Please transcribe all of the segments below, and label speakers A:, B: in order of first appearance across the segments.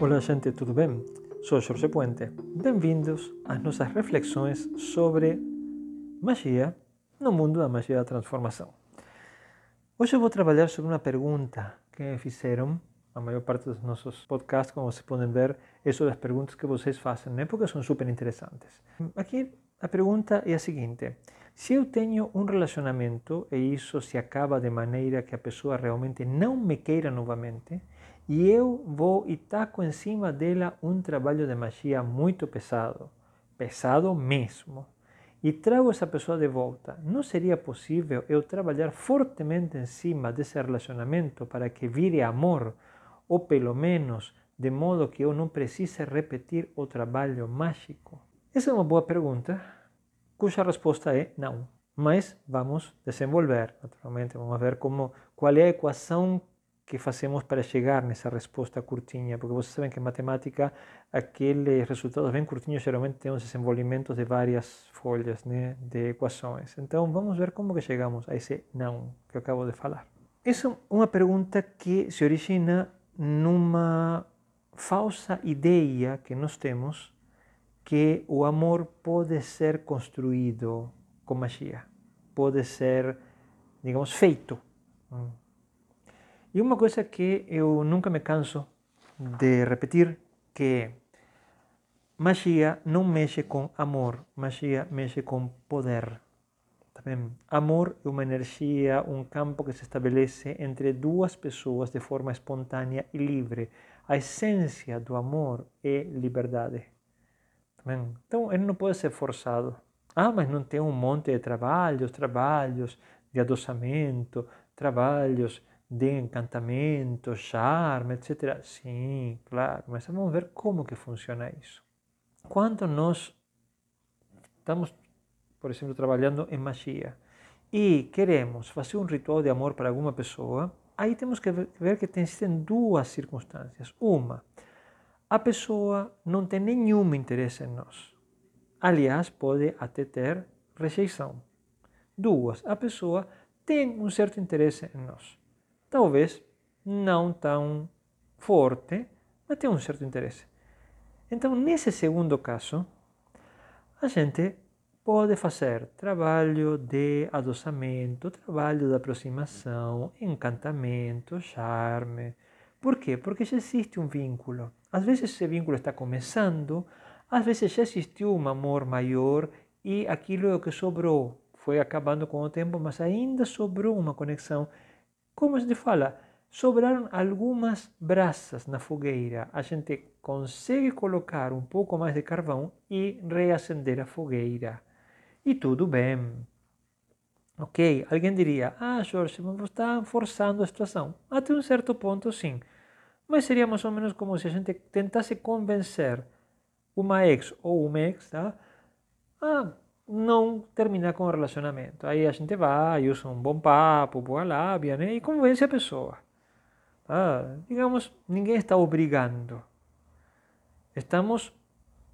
A: Olá, gente, tudo bem? Sou Jorge Puente. Bem-vindos às nossas reflexões sobre magia no mundo da magia da transformação. Hoje eu vou trabalhar sobre uma pergunta que me fizeram. A maior parte dos nossos podcasts, como vocês podem ver, é sobre as perguntas que vocês fazem, né? porque são super interessantes. Aqui a pergunta é a seguinte: se eu tenho um relacionamento e isso se acaba de maneira que a pessoa realmente não me queira novamente, e eu vou e taco em cima dela um trabalho de magia muito pesado, pesado mesmo, e trago essa pessoa de volta, não seria possível eu trabalhar fortemente em cima desse relacionamento para que vire amor, ou pelo menos de modo que eu não precise repetir o trabalho mágico? Essa é uma boa pergunta, cuja resposta é não. Mas vamos desenvolver, naturalmente, vamos ver como, qual é a equação que fazemos para chegar nessa resposta curtinha, porque vocês sabem que em matemática aqueles resultados bem curtinhos geralmente têm os desenvolvimentos de várias folhas de equações. Então vamos ver como que chegamos a esse não que acabo de falar. Essa é uma pergunta que se origina numa falsa ideia que nós temos que o amor pode ser construído com magia, pode ser, digamos, feito. E uma coisa que eu nunca me canso de repetir que magia não mexe com amor, magia mexe com poder. Tá amor é uma energia, um campo que se estabelece entre duas pessoas de forma espontânea e livre. A essência do amor é liberdade. Tá então, ele não pode ser forçado. Ah, mas não tem um monte de trabalhos, trabalhos de adoçamento, trabalhos de encantamento, charme, etc. Sim, claro, mas vamos ver como que funciona isso. Quando nós estamos, por exemplo, trabalhando em magia e queremos fazer um ritual de amor para alguma pessoa, aí temos que ver que existem duas circunstâncias. Uma, a pessoa não tem nenhum interesse em nós. Aliás, pode até ter rejeição. Duas, a pessoa tem um certo interesse em nós talvez não tão forte, mas tem um certo interesse. Então, nesse segundo caso, a gente pode fazer trabalho de adoçamento, trabalho de aproximação, encantamento, charme. Por quê? Porque já existe um vínculo. Às vezes esse vínculo está começando, às vezes já existiu um amor maior e aquilo é que sobrou. Foi acabando com o tempo, mas ainda sobrou uma conexão como gente fala, sobraram algumas brasas na fogueira. A gente consegue colocar um pouco mais de carvão e reacender a fogueira. E tudo bem. Ok? Alguém diria, ah, Jorge, mas você está forçando a situação. Até um certo ponto, sim. Mas seria mais ou menos como se a gente tentasse convencer uma ex ou um ex, tá? Ah, não terminar com o relacionamento. Aí a gente vai, usa um bom papo, boa lábia, né? E convence a pessoa. Tá? Digamos, ninguém está obrigando. Estamos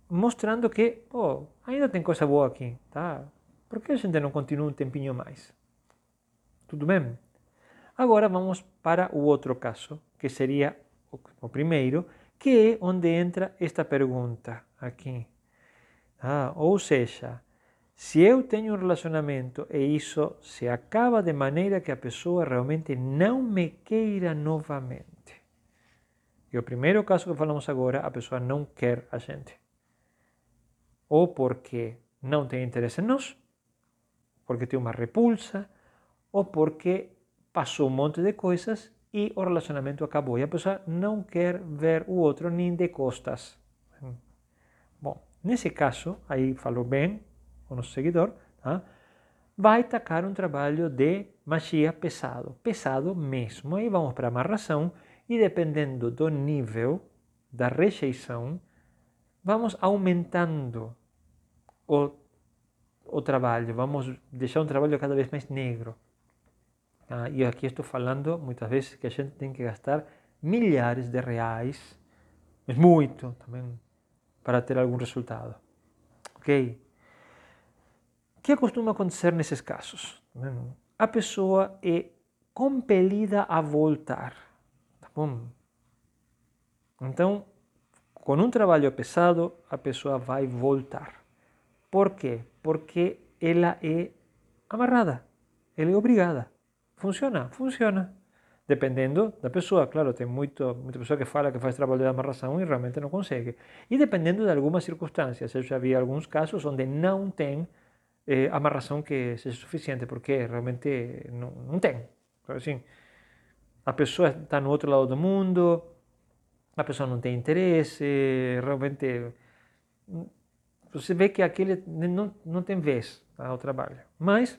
A: mostrando que, pô, ainda tem coisa boa aqui, tá? Por que a gente não continua um tempinho mais? Tudo bem? Agora vamos para o outro caso, que seria o primeiro, que é onde entra esta pergunta aqui. Ah, ou seja, se eu tenho um relacionamento e isso se acaba de maneira que a pessoa realmente não me queira novamente. E o primeiro caso que falamos agora, a pessoa não quer a gente. Ou porque não tem interesse em nós, porque tem uma repulsa, ou porque passou um monte de coisas e o relacionamento acabou. E a pessoa não quer ver o outro nem de costas. Bom, nesse caso, aí falou bem, o nosso seguidor, tá? vai tacar um trabalho de magia pesado, pesado mesmo. Aí vamos para a amarração e dependendo do nível da rejeição, vamos aumentando o, o trabalho, vamos deixar um trabalho cada vez mais negro. Ah, e aqui estou falando muitas vezes que a gente tem que gastar milhares de reais, mas muito também, para ter algum resultado. Ok? O que costuma acontecer nesses casos? A pessoa é compelida a voltar. Tá bom? Então, com um trabalho pesado, a pessoa vai voltar. Por quê? Porque ela é amarrada, ela é obrigada. Funciona? Funciona. Dependendo da pessoa, claro, tem muito, muita pessoa que fala que faz trabalho de amarração e realmente não consegue. E dependendo de algumas circunstâncias, eu já vi alguns casos onde não tem eh, amarração que seja suficiente, porque realmente não, não tem. Assim, a pessoa está no outro lado do mundo, a pessoa não tem interesse, realmente você vê que aquele não, não tem vez ao trabalho. Mas,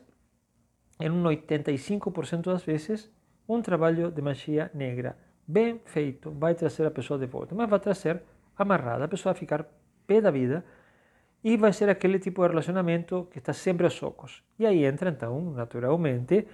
A: em um 85% das vezes, um trabalho de magia negra bem feito vai trazer a pessoa de volta, mas vai trazer amarrada, a pessoa vai ficar pé da vida e vai ser aquele tipo de relacionamento que está sempre aos socos. E aí entra, então, naturalmente,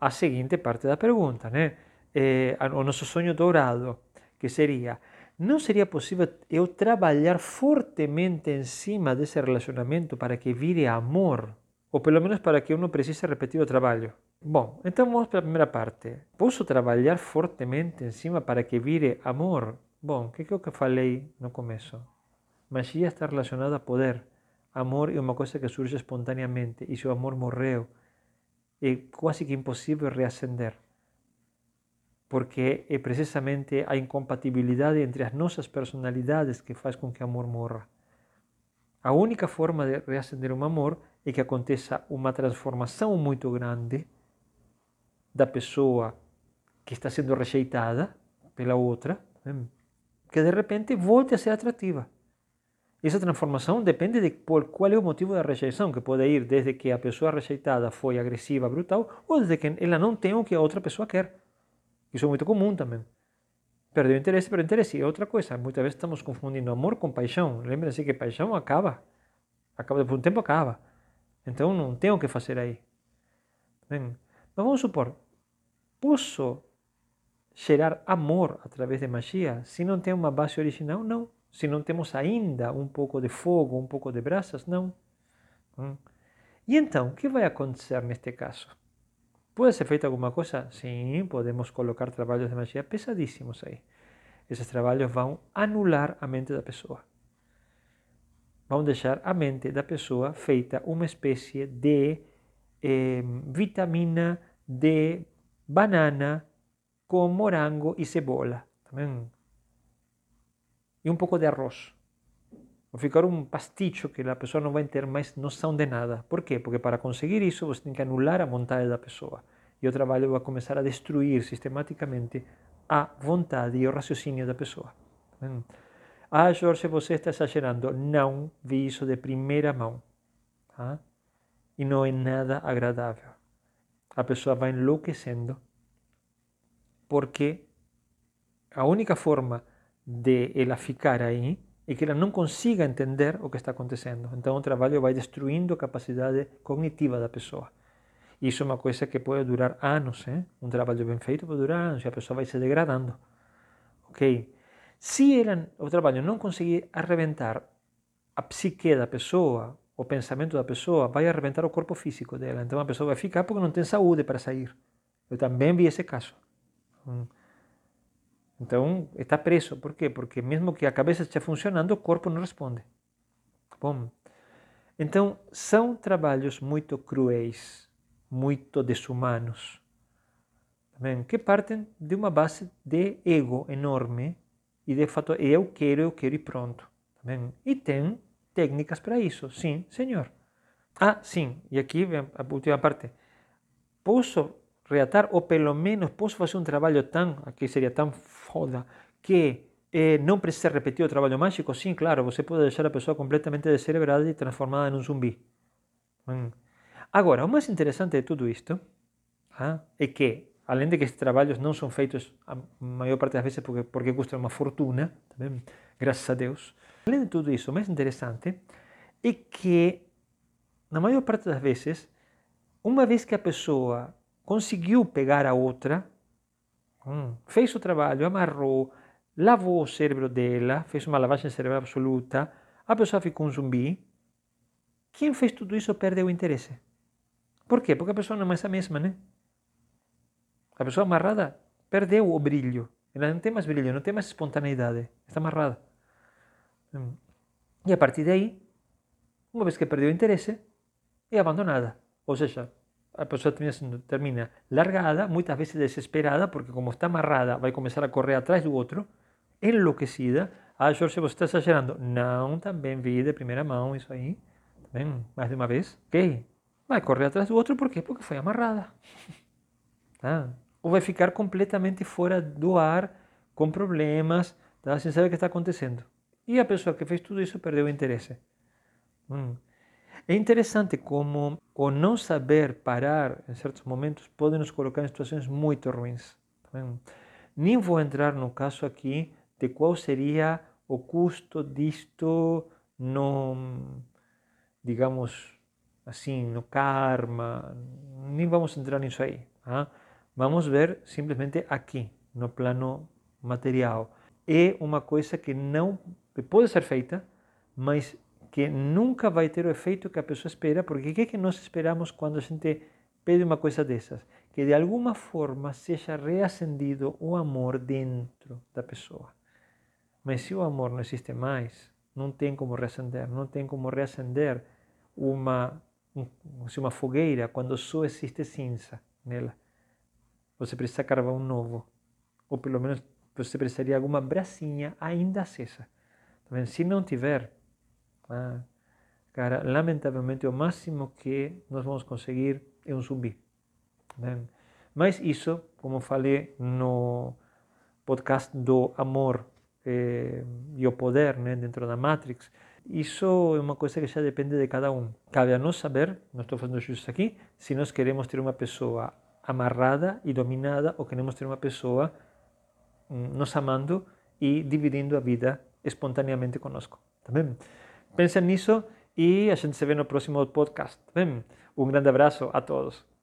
A: a seguinte parte da pergunta, né? É, o nosso sonho dourado, que seria não seria possível eu trabalhar fortemente em cima desse relacionamento para que vire amor? Ou pelo menos para que eu não precise repetir o trabalho? Bom, então vamos para a primeira parte. Posso trabalhar fortemente em cima para que vire amor? Bom, o que que falei no começo? Magia está relacionada a poder. Amor é uma coisa que surge espontaneamente e se o amor morreu, é quase que impossível reacender porque é precisamente a incompatibilidade entre as nossas personalidades que faz com que amor morra. A única forma de reacender um amor é que aconteça uma transformação muito grande da pessoa que está sendo rejeitada pela outra, que de repente volte a ser atrativa. Essa transformação depende de por qual é o motivo da rejeição, que pode ir desde que a pessoa rejeitada foi agressiva, brutal, ou desde que ela não tem o que a outra pessoa quer. Isso é muito comum também. Perdeu interesse, pero interesse é outra coisa. Muitas vezes estamos confundindo amor com paixão. Lembre-se que paixão acaba. Acaba por um tempo acaba. Então não tem o que fazer aí. Bem, mas vamos supor, posso gerar amor através de magia se não tem uma base original? Não. Se não temos ainda um pouco de fogo, um pouco de brasas? Não. Hum. E então, o que vai acontecer neste caso? Pode ser feita alguma coisa? Sim, podemos colocar trabalhos de magia pesadíssimos aí. Esses trabalhos vão anular a mente da pessoa. Vão deixar a mente da pessoa feita uma espécie de eh, vitamina de banana com morango e cebola. Também. E um pouco de arroz. Vai ficar um pasticho que a pessoa não vai ter mais noção de nada. Por quê? Porque para conseguir isso você tem que anular a vontade da pessoa. E o trabalho vai começar a destruir sistematicamente a vontade e o raciocínio da pessoa. Ah, Jorge, você está exagerando. Não, vi isso de primeira mão. E não é nada agradável. A pessoa vai enlouquecendo porque a única forma de ela ficar aí e que ela não consiga entender o que está acontecendo. Então o trabalho vai destruindo a capacidade cognitiva da pessoa. Isso é uma coisa que pode durar anos, hein? um trabalho bem feito pode durar anos e a pessoa vai se degradando. Ok? Se ela, o trabalho não conseguir arrebentar a psique da pessoa, o pensamento da pessoa, vai arrebentar o corpo físico dela. Então a pessoa vai ficar porque não tem saúde para sair. Eu também vi esse caso. Hum. Então, está preso. Por quê? Porque mesmo que a cabeça esteja funcionando, o corpo não responde. Bom, então, são trabalhos muito cruéis, muito desumanos, também, que partem de uma base de ego enorme e de fato eu quero, eu quero e pronto. Também. E tem técnicas para isso, sim, senhor. Ah, sim, e aqui vem a última parte. Posso reatar, ou pelo menos posso fazer um trabalho tão, aqui seria tão foda, que eh, não precisa repetir o trabalho mágico? Sim, claro, você pode deixar a pessoa completamente descerebrada e transformada em um zumbi. Hum. Agora, o mais interessante de tudo isto ah, é que, além de que estes trabalhos não são feitos a maior parte das vezes porque, porque custam uma fortuna, também, graças a Deus, além de tudo isso, o mais interessante é que, na maior parte das vezes, uma vez que a pessoa conseguiu pegar a outra, hum, fez o trabalho, amarrou, lavou o cérebro dela, fez uma lavagem cerebral absoluta, a pessoa ficou um zumbi. Quem fez tudo isso perdeu o interesse. Por quê? Porque a pessoa não é mais a mesma, né? A pessoa amarrada perdeu o brilho. Ela não tem mais brilho, não tem mais espontaneidade. Está amarrada. E a partir daí, uma vez que perdeu o interesse, é abandonada. Ou seja, a pessoa termina, largada, muitas vezes desesperada, porque como está amarrada, vai começar a correr atrás do outro, enlouquecida. Ah, Jorge, você está exagerando. Não, também vi de primeira mão isso aí. Também, mais de uma vez. Ok. Vai correr atrás do outro, por quê? Porque foi amarrada. Tá? Ou vai ficar completamente fora do ar, com problemas, tá? saber o que está acontecendo. E a pessoa que fez tudo isso perdeu o interesse. Hum. É interessante como o não saber parar em certos momentos pode nos colocar em situações muito ruins. Tá Nem vou entrar no caso aqui de qual seria o custo disto no, digamos assim, no karma. Nem vamos entrar nisso aí. Tá? Vamos ver simplesmente aqui, no plano material. É uma coisa que não pode ser feita, mas que nunca vai ter o efeito que a pessoa espera, porque o que, é que nós esperamos quando a gente pede uma coisa dessas? Que de alguma forma seja reacendido o amor dentro da pessoa. Mas se o amor não existe mais, não tem como reacender, não tem como reacender uma, uma fogueira quando só existe cinza nela. Você precisa carvão novo, ou pelo menos você precisaria de alguma bracinha ainda acesa. Tá se não tiver, ah, cara, lamentavelmente o máximo que nós vamos conseguir é um zumbi. Né? Mas isso, como falei no podcast do amor eh, e o poder né, dentro da Matrix, isso é uma coisa que já depende de cada um. Cabe a nós saber, não estou fazendo justo aqui, se nós queremos ter uma pessoa amarrada e dominada ou queremos ter uma pessoa mm, nos amando e dividindo a vida espontaneamente conosco. Tá bem? Pensem nisso e a gente se vê no próximo podcast. Um grande abraço a todos.